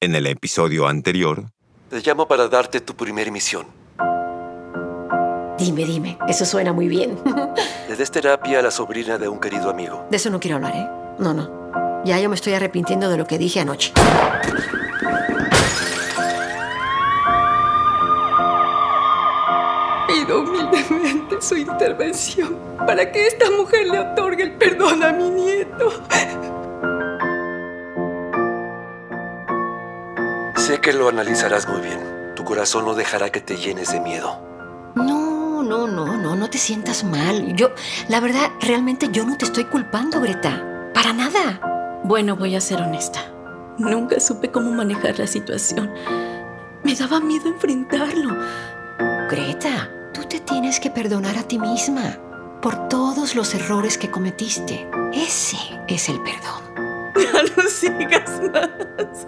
En el episodio anterior, Te llamo para darte tu primera misión. Dime, dime, eso suena muy bien. Le des terapia a la sobrina de un querido amigo. De eso no quiero hablar, ¿eh? No, no. Ya yo me estoy arrepintiendo de lo que dije anoche. Pido humildemente su intervención para que esta mujer le otorgue el perdón a mi nieto. Sé que lo analizarás muy bien. Tu corazón no dejará que te llenes de miedo. No, no, no, no, no te sientas mal. Yo, la verdad, realmente yo no te estoy culpando, Greta. Para nada. Bueno, voy a ser honesta. Nunca supe cómo manejar la situación. Me daba miedo enfrentarlo. Greta, tú te tienes que perdonar a ti misma por todos los errores que cometiste. Ese es el perdón. Ya no sigas más.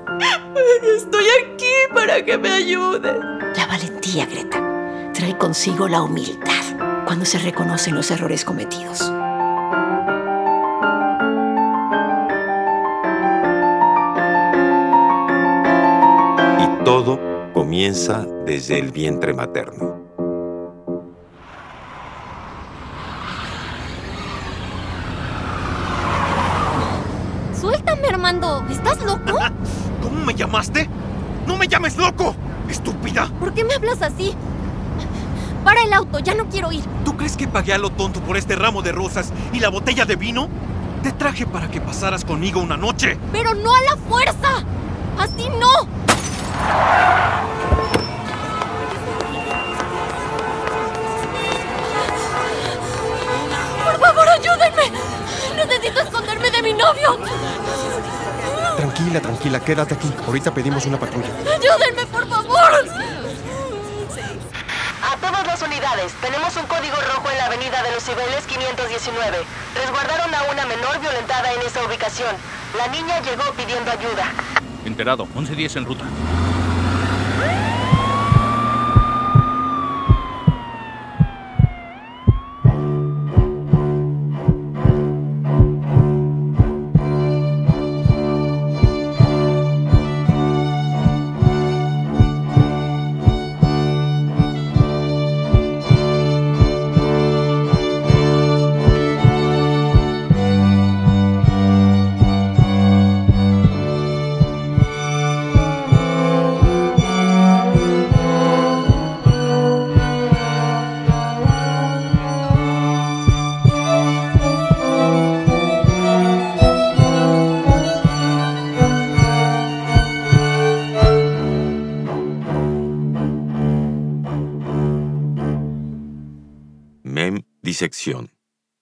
Estoy aquí para que me ayudes. La valentía, Greta, trae consigo la humildad cuando se reconocen los errores cometidos. y todo comienza desde el vientre materno. ¿Estás loco? ¿Cómo me llamaste? ¡No me llames loco! ¡Estúpida! ¿Por qué me hablas así? Para el auto, ya no quiero ir. ¿Tú crees que pagué a lo tonto por este ramo de rosas y la botella de vino? Te traje para que pasaras conmigo una noche. Pero no a la fuerza. Así no. Por favor, ayúdenme. Necesito esconderme de mi novio. Tranquila, tranquila, quédate aquí. Ahorita pedimos una patrulla. Ayúdenme, por favor. A todas las unidades, tenemos un código rojo en la avenida de los Cibeles 519. Resguardaron a una menor violentada en esa ubicación. La niña llegó pidiendo ayuda. Enterado, 11-10 en ruta.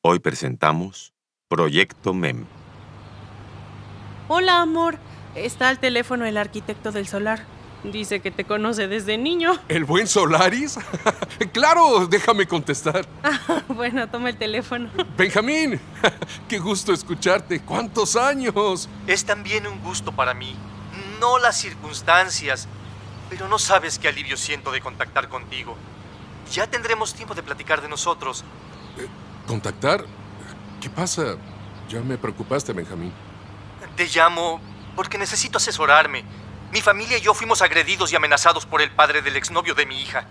Hoy presentamos Proyecto MEM. Hola, amor. Está al teléfono el arquitecto del solar. Dice que te conoce desde niño. ¿El buen Solaris? claro, déjame contestar. bueno, toma el teléfono. Benjamín, qué gusto escucharte. ¿Cuántos años? Es también un gusto para mí. No las circunstancias, pero no sabes qué alivio siento de contactar contigo. Ya tendremos tiempo de platicar de nosotros. ¿Contactar? ¿Qué pasa? Ya me preocupaste, Benjamín. Te llamo porque necesito asesorarme. Mi familia y yo fuimos agredidos y amenazados por el padre del exnovio de mi hija.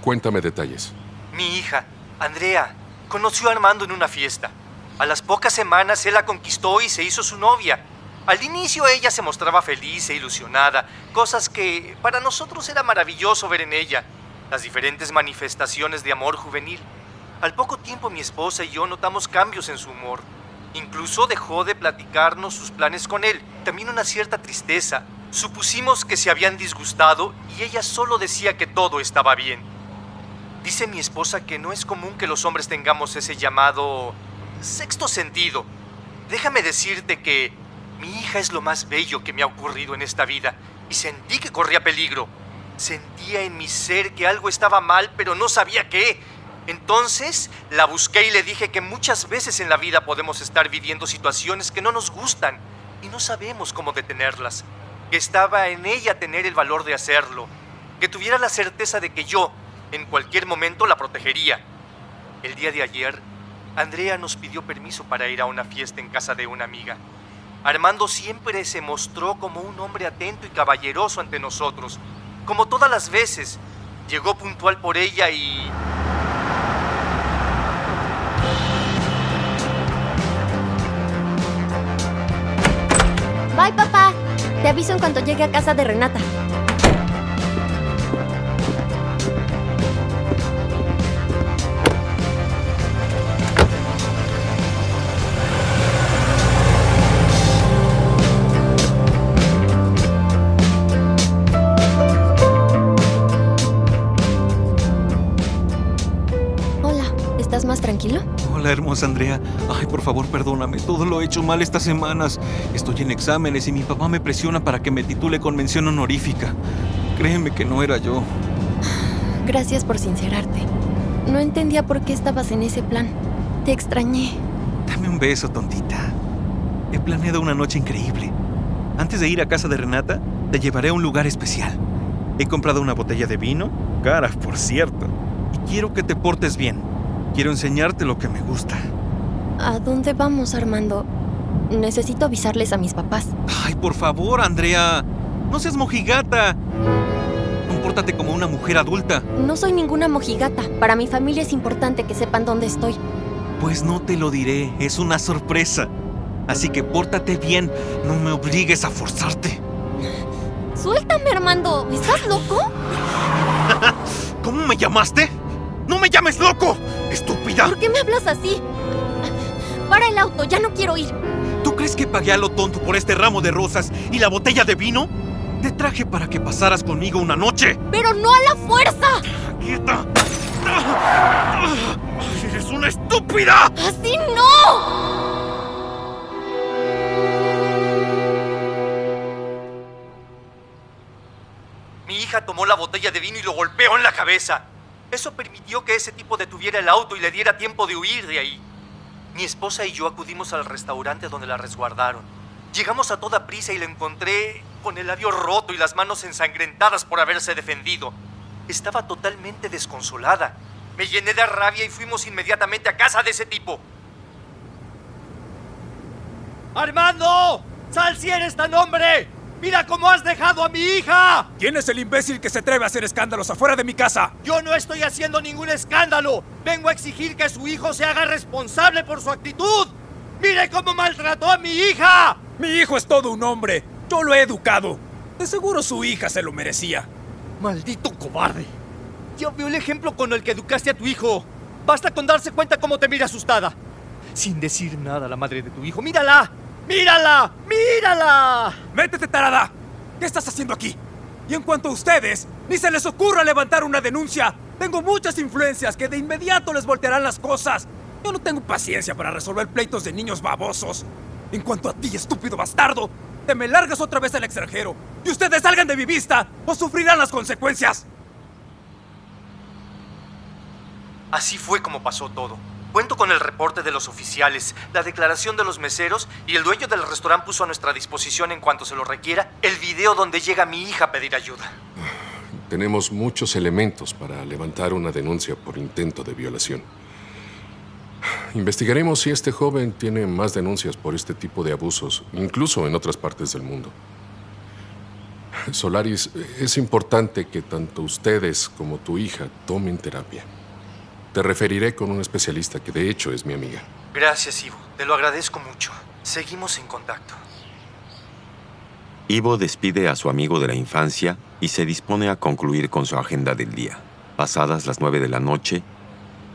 Cuéntame detalles. Mi hija, Andrea, conoció a Armando en una fiesta. A las pocas semanas él la conquistó y se hizo su novia. Al inicio ella se mostraba feliz e ilusionada, cosas que para nosotros era maravilloso ver en ella, las diferentes manifestaciones de amor juvenil. Al poco tiempo mi esposa y yo notamos cambios en su humor. Incluso dejó de platicarnos sus planes con él, también una cierta tristeza. Supusimos que se habían disgustado y ella solo decía que todo estaba bien. Dice mi esposa que no es común que los hombres tengamos ese llamado sexto sentido. Déjame decirte que mi hija es lo más bello que me ha ocurrido en esta vida y sentí que corría peligro. Sentía en mi ser que algo estaba mal, pero no sabía qué. Entonces la busqué y le dije que muchas veces en la vida podemos estar viviendo situaciones que no nos gustan y no sabemos cómo detenerlas. Que estaba en ella tener el valor de hacerlo. Que tuviera la certeza de que yo, en cualquier momento, la protegería. El día de ayer, Andrea nos pidió permiso para ir a una fiesta en casa de una amiga. Armando siempre se mostró como un hombre atento y caballeroso ante nosotros. Como todas las veces, llegó puntual por ella y... Bye, papá. Te aviso en cuanto llegue a casa de Renata. Hermosa Andrea. Ay, por favor, perdóname. Todo lo he hecho mal estas semanas. Estoy en exámenes y mi papá me presiona para que me titule con mención honorífica. Créeme que no era yo. Gracias por sincerarte. No entendía por qué estabas en ese plan. Te extrañé. Dame un beso, tontita. He planeado una noche increíble. Antes de ir a casa de Renata, te llevaré a un lugar especial. He comprado una botella de vino, cara, por cierto. Y quiero que te portes bien. Quiero enseñarte lo que me gusta. ¿A dónde vamos, Armando? Necesito avisarles a mis papás. Ay, por favor, Andrea. No seas mojigata. Compórtate como una mujer adulta. No soy ninguna mojigata. Para mi familia es importante que sepan dónde estoy. Pues no te lo diré, es una sorpresa. Así que pórtate bien, no me obligues a forzarte. Suéltame, Armando. ¿Estás loco? ¿Cómo me llamaste? ¡No me llames loco! ¡Estúpida! ¿Por qué me hablas así? Para el auto, ya no quiero ir. ¿Tú crees que pagué a lo tonto por este ramo de rosas y la botella de vino? Te traje para que pasaras conmigo una noche. ¡Pero no a la fuerza! ¡Quieta! ¡Eres una estúpida! ¡Así no! Mi hija tomó la botella de vino y lo golpeó en la cabeza. Eso permitió que ese tipo detuviera el auto y le diera tiempo de huir de ahí. Mi esposa y yo acudimos al restaurante donde la resguardaron. Llegamos a toda prisa y la encontré con el labio roto y las manos ensangrentadas por haberse defendido. Estaba totalmente desconsolada. Me llené de rabia y fuimos inmediatamente a casa de ese tipo. ¡Armando! ¡Sal si eres tan hombre! ¡Mira cómo has dejado a mi hija! ¿Quién es el imbécil que se atreve a hacer escándalos afuera de mi casa? Yo no estoy haciendo ningún escándalo. Vengo a exigir que su hijo se haga responsable por su actitud. ¡Mire cómo maltrató a mi hija! Mi hijo es todo un hombre. Yo lo he educado. De seguro su hija se lo merecía. ¡Maldito cobarde! Ya veo el ejemplo con el que educaste a tu hijo. Basta con darse cuenta cómo te mira asustada. Sin decir nada a la madre de tu hijo. ¡Mírala! ¡Mírala! ¡Mírala! ¡Métete, tarada! ¿Qué estás haciendo aquí? Y en cuanto a ustedes, ni se les ocurra levantar una denuncia. Tengo muchas influencias que de inmediato les voltearán las cosas. Yo no tengo paciencia para resolver pleitos de niños babosos. En cuanto a ti, estúpido bastardo, te me largas otra vez al extranjero y ustedes salgan de mi vista o sufrirán las consecuencias. Así fue como pasó todo. Cuento con el reporte de los oficiales, la declaración de los meseros y el dueño del restaurante puso a nuestra disposición en cuanto se lo requiera el video donde llega mi hija a pedir ayuda. Tenemos muchos elementos para levantar una denuncia por intento de violación. Investigaremos si este joven tiene más denuncias por este tipo de abusos, incluso en otras partes del mundo. Solaris, es importante que tanto ustedes como tu hija tomen terapia. Te referiré con un especialista que de hecho es mi amiga. Gracias, Ivo. Te lo agradezco mucho. Seguimos en contacto. Ivo despide a su amigo de la infancia y se dispone a concluir con su agenda del día. Pasadas las nueve de la noche,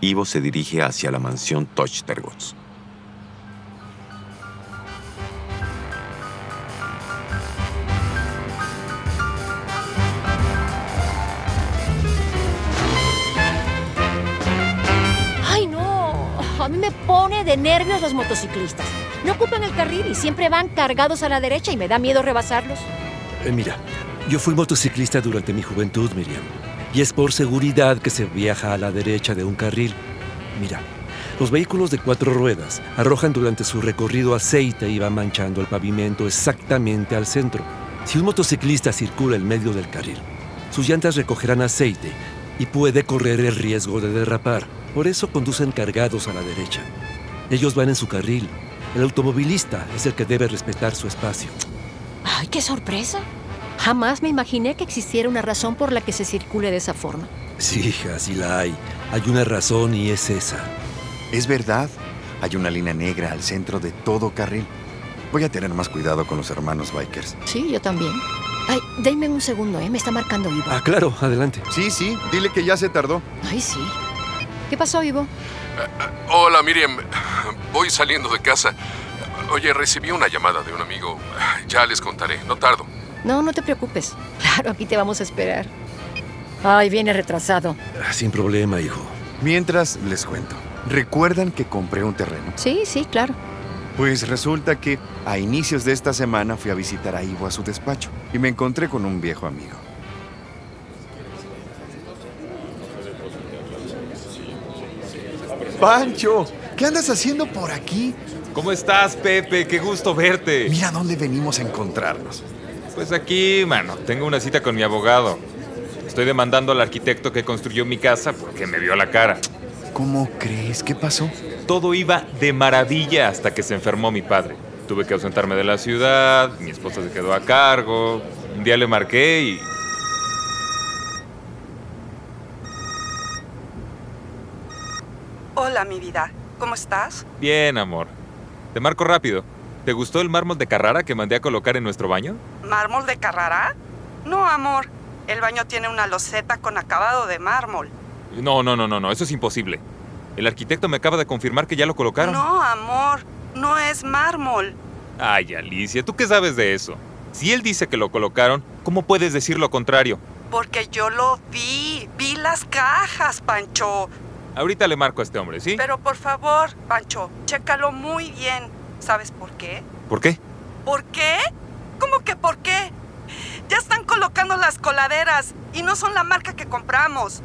Ivo se dirige hacia la mansión Tochtergots. A mí me pone de nervios los motociclistas. No ocupan el carril y siempre van cargados a la derecha y me da miedo rebasarlos. Eh, mira, yo fui motociclista durante mi juventud, Miriam. Y es por seguridad que se viaja a la derecha de un carril. Mira, los vehículos de cuatro ruedas arrojan durante su recorrido aceite y van manchando el pavimento exactamente al centro. Si un motociclista circula en medio del carril, sus llantas recogerán aceite y puede correr el riesgo de derrapar. Por eso conducen cargados a la derecha. Ellos van en su carril El automovilista es el que debe respetar su espacio. ¡Ay, qué sorpresa! Jamás me imaginé que existiera una razón por la que se circule de esa forma. Sí, así la hay. Hay una razón y es esa. Es verdad. Hay una línea negra al centro de todo carril. Voy a tener más cuidado con los hermanos bikers. Sí, yo también. Ay, denme un segundo, ¿eh? Me está marcando Ivo. Ah, claro, adelante. Sí, sí, dile que ya se tardó. Ay, sí. ¿Qué pasó, Ivo? Hola, Miriam. Voy saliendo de casa. Oye, recibí una llamada de un amigo. Ya les contaré, no tardo. No, no te preocupes. Claro, aquí te vamos a esperar. Ay, viene retrasado. Sin problema, hijo. Mientras les cuento. ¿Recuerdan que compré un terreno? Sí, sí, claro. Pues resulta que a inicios de esta semana fui a visitar a Ivo a su despacho y me encontré con un viejo amigo. Pancho, ¿qué andas haciendo por aquí? ¿Cómo estás, Pepe? Qué gusto verte. Mira dónde venimos a encontrarnos. Pues aquí, mano, tengo una cita con mi abogado. Estoy demandando al arquitecto que construyó mi casa porque me vio la cara. ¿Cómo crees? ¿Qué pasó? Todo iba de maravilla hasta que se enfermó mi padre. Tuve que ausentarme de la ciudad, mi esposa se quedó a cargo. Un día le marqué y... Hola, mi vida. ¿Cómo estás? Bien, amor. Te marco rápido. ¿Te gustó el mármol de Carrara que mandé a colocar en nuestro baño? ¿Mármol de Carrara? No, amor. El baño tiene una loseta con acabado de mármol. No, no, no, no, no, eso es imposible. El arquitecto me acaba de confirmar que ya lo colocaron. No, amor, no es mármol. Ay, Alicia, ¿tú qué sabes de eso? Si él dice que lo colocaron, ¿cómo puedes decir lo contrario? Porque yo lo vi, vi las cajas, Pancho. Ahorita le marco a este hombre, ¿sí? Pero por favor, Pancho, chécalo muy bien. ¿Sabes por qué? ¿Por qué? ¿Por qué? ¿Cómo que por qué? Ya están colocando las coladeras y no son la marca que compramos.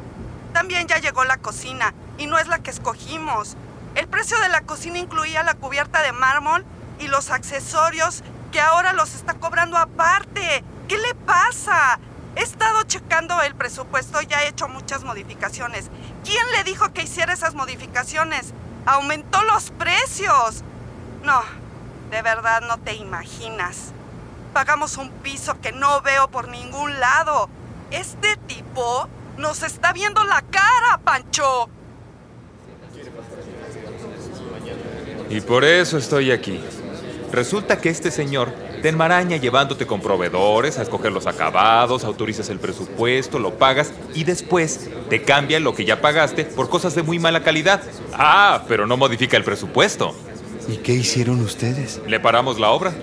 También ya llegó la cocina y no es la que escogimos. El precio de la cocina incluía la cubierta de mármol y los accesorios que ahora los está cobrando aparte. ¿Qué le pasa? He estado checando el presupuesto y ha hecho muchas modificaciones. ¿Quién le dijo que hiciera esas modificaciones? Aumentó los precios. No, de verdad no te imaginas. Pagamos un piso que no veo por ningún lado. Este tipo nos está viendo la cara, Pancho. Y por eso estoy aquí. Resulta que este señor te enmaraña llevándote con proveedores a escoger los acabados, autorizas el presupuesto, lo pagas y después te cambia lo que ya pagaste por cosas de muy mala calidad. Ah, pero no modifica el presupuesto. ¿Y qué hicieron ustedes? Le paramos la obra.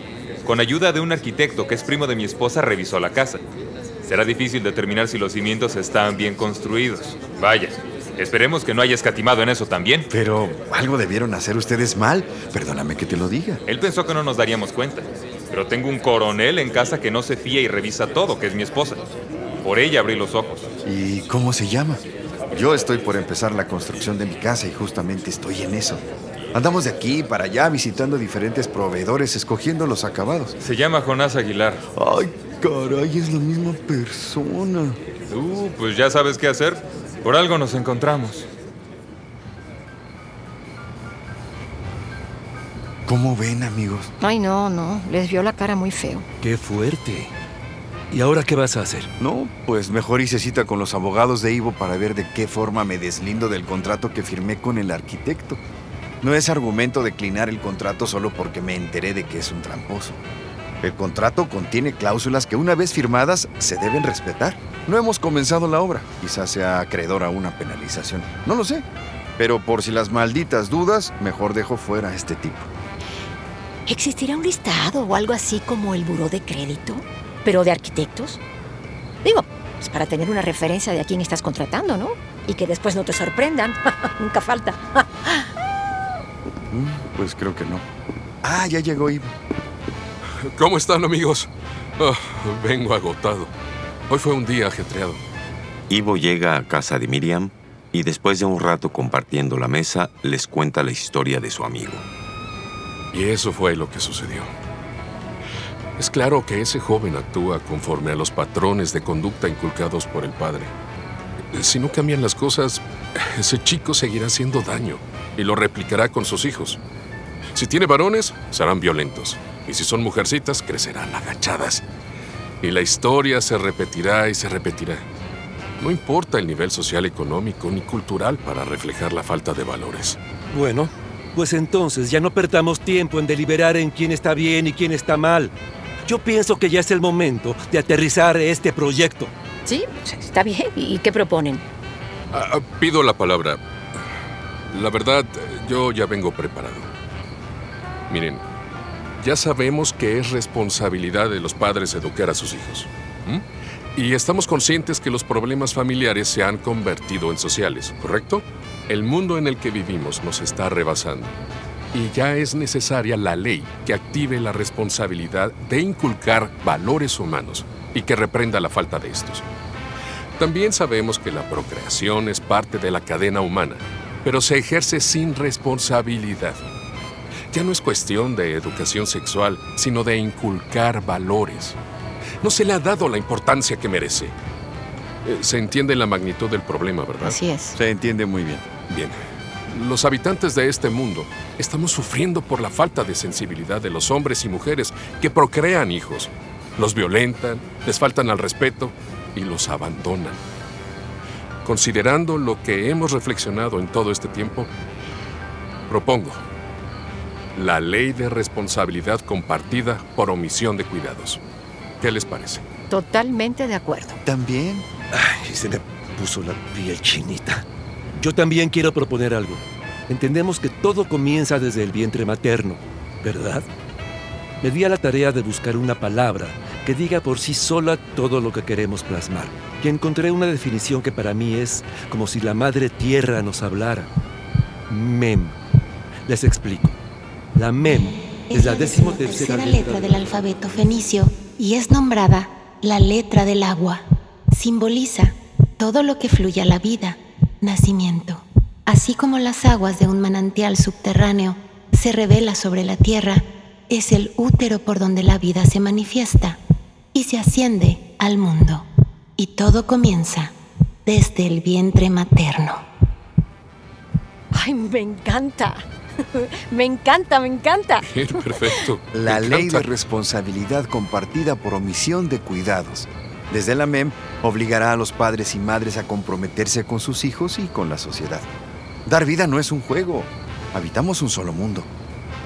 Con ayuda de un arquitecto que es primo de mi esposa revisó la casa. Será difícil determinar si los cimientos están bien construidos. Vaya, esperemos que no haya escatimado en eso también. Pero algo debieron hacer ustedes mal. Perdóname que te lo diga. Él pensó que no nos daríamos cuenta. Pero tengo un coronel en casa que no se fía y revisa todo, que es mi esposa. Por ella abrí los ojos. ¿Y cómo se llama? Yo estoy por empezar la construcción de mi casa y justamente estoy en eso. Andamos de aquí para allá visitando diferentes proveedores, escogiendo los acabados. Se llama Jonás Aguilar. Ay, caray, es la misma persona. Uh, pues ya sabes qué hacer. Por algo nos encontramos. ¿Cómo ven, amigos? Ay, no, no. Les vio la cara muy feo. Qué fuerte. ¿Y ahora qué vas a hacer? No, pues mejor hice cita con los abogados de Ivo para ver de qué forma me deslindo del contrato que firmé con el arquitecto. No es argumento declinar el contrato solo porque me enteré de que es un tramposo. El contrato contiene cláusulas que una vez firmadas se deben respetar. No hemos comenzado la obra. Quizás sea acreedor a una penalización. No lo sé. Pero por si las malditas dudas, mejor dejo fuera a este tipo. ¿Existirá un listado o algo así como el buró de crédito? ¿Pero de arquitectos? Digo, pues para tener una referencia de a quién estás contratando, ¿no? Y que después no te sorprendan. Nunca falta. Mm, pues creo que no. Ah, ya llegó Ivo. ¿Cómo están, amigos? Oh, vengo agotado. Hoy fue un día ajetreado. Ivo llega a casa de Miriam y después de un rato compartiendo la mesa, les cuenta la historia de su amigo. Y eso fue lo que sucedió. Es claro que ese joven actúa conforme a los patrones de conducta inculcados por el padre. Si no cambian las cosas, ese chico seguirá haciendo daño y lo replicará con sus hijos. Si tiene varones, serán violentos. Y si son mujercitas, crecerán agachadas. Y la historia se repetirá y se repetirá. No importa el nivel social, económico ni cultural para reflejar la falta de valores. Bueno, pues entonces ya no perdamos tiempo en deliberar en quién está bien y quién está mal. Yo pienso que ya es el momento de aterrizar este proyecto. Sí, está bien. ¿Y qué proponen? Ah, ah, pido la palabra. La verdad, yo ya vengo preparado. Miren, ya sabemos que es responsabilidad de los padres educar a sus hijos. Y estamos conscientes que los problemas familiares se han convertido en sociales, ¿correcto? El mundo en el que vivimos nos está rebasando. Y ya es necesaria la ley que active la responsabilidad de inculcar valores humanos y que reprenda la falta de estos. También sabemos que la procreación es parte de la cadena humana, pero se ejerce sin responsabilidad. Ya no es cuestión de educación sexual, sino de inculcar valores. No se le ha dado la importancia que merece. Eh, se entiende la magnitud del problema, ¿verdad? Así es. Se entiende muy bien. Bien. Los habitantes de este mundo estamos sufriendo por la falta de sensibilidad de los hombres y mujeres que procrean hijos. Los violentan, les faltan al respeto y los abandonan. Considerando lo que hemos reflexionado en todo este tiempo, propongo la ley de responsabilidad compartida por omisión de cuidados. ¿Qué les parece? Totalmente de acuerdo. ¿También? Ay, se me puso la piel chinita. Yo también quiero proponer algo. Entendemos que todo comienza desde el vientre materno, ¿verdad? Me di a la tarea de buscar una palabra que diga por sí sola todo lo que queremos plasmar. Y encontré una definición que para mí es como si la madre tierra nos hablara. Mem. Les explico. La Mem es, la decimotercera letra, letra del alfabeto fenicio y es nombrada la letra del agua. Simboliza todo lo que fluye a la vida, nacimiento. Así como las aguas de un manantial subterráneo se revela sobre la tierra, es el útero por donde la vida se manifiesta y se asciende al mundo. Y todo comienza desde el vientre materno. ¡Ay, me encanta! me encanta, me encanta. Perfecto. La ley de responsabilidad compartida por omisión de cuidados. Desde la MEM obligará a los padres y madres a comprometerse con sus hijos y con la sociedad. Dar vida no es un juego. Habitamos un solo mundo.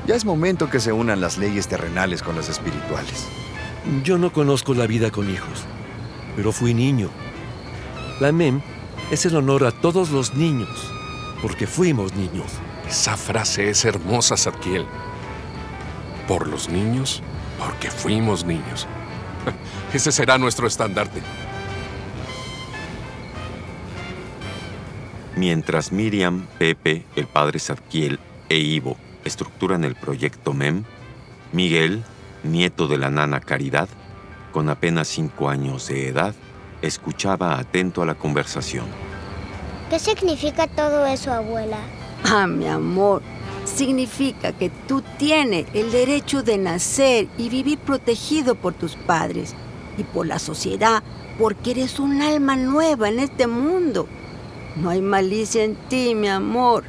Ya es momento que se unan las leyes terrenales con las espirituales. Yo no conozco la vida con hijos, pero fui niño. La MEM es el honor a todos los niños, porque fuimos niños. Esa frase es hermosa, Zadkiel. Por los niños, porque fuimos niños. Ese será nuestro estandarte. Mientras Miriam, Pepe, el padre Zadkiel e Ivo estructuran el proyecto MEM, Miguel, nieto de la nana Caridad, con apenas cinco años de edad, escuchaba atento a la conversación. ¿Qué significa todo eso, abuela? Ah, mi amor, significa que tú tienes el derecho de nacer y vivir protegido por tus padres y por la sociedad, porque eres un alma nueva en este mundo. No hay malicia en ti, mi amor.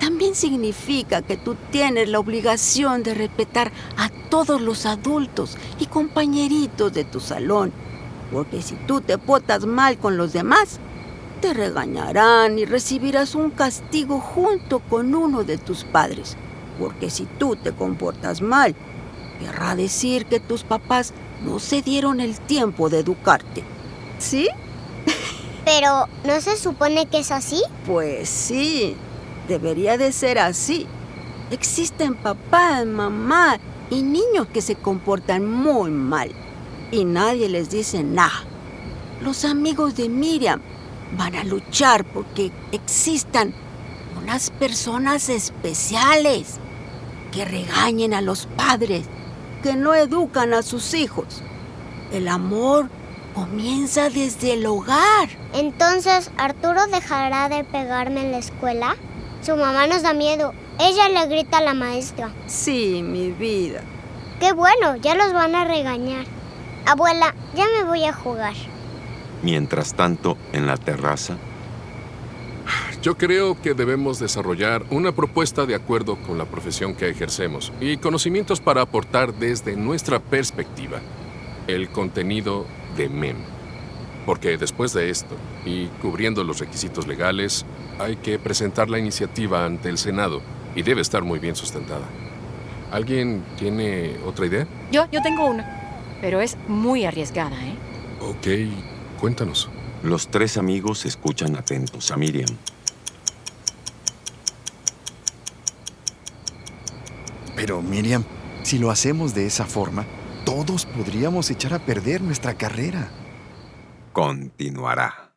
También significa que tú tienes la obligación de respetar a todos los adultos y compañeritos de tu salón, porque si tú te potas mal con los demás, te regañarán y recibirás un castigo junto con uno de tus padres. Porque si tú te comportas mal, querrá decir que tus papás no se dieron el tiempo de educarte. ¿Sí? Pero, ¿no se supone que es así? Pues sí, debería de ser así. Existen papás, mamá y niños que se comportan muy mal y nadie les dice nada. Los amigos de Miriam van a luchar porque existan unas personas especiales que regañen a los padres, que no educan a sus hijos. El amor comienza desde el hogar. Entonces, ¿Arturo dejará de pegarme en la escuela? Su mamá nos da miedo. Ella le grita a la maestra. Sí, mi vida. Qué bueno, ya los van a regañar. Abuela, ya me voy a jugar. Mientras tanto, en la terraza. Yo creo que debemos desarrollar una propuesta de acuerdo con la profesión que ejercemos y conocimientos para aportar desde nuestra perspectiva el contenido de MEM. Porque después de esto, y cubriendo los requisitos legales, hay que presentar la iniciativa ante el Senado y debe estar muy bien sustentada. ¿Alguien tiene otra idea? Yo, yo tengo una, pero es muy arriesgada, ¿eh? Ok, cuéntanos. Los tres amigos escuchan atentos a Miriam. Pero Miriam, si lo hacemos de esa forma, todos podríamos echar a perder nuestra carrera. Continuará.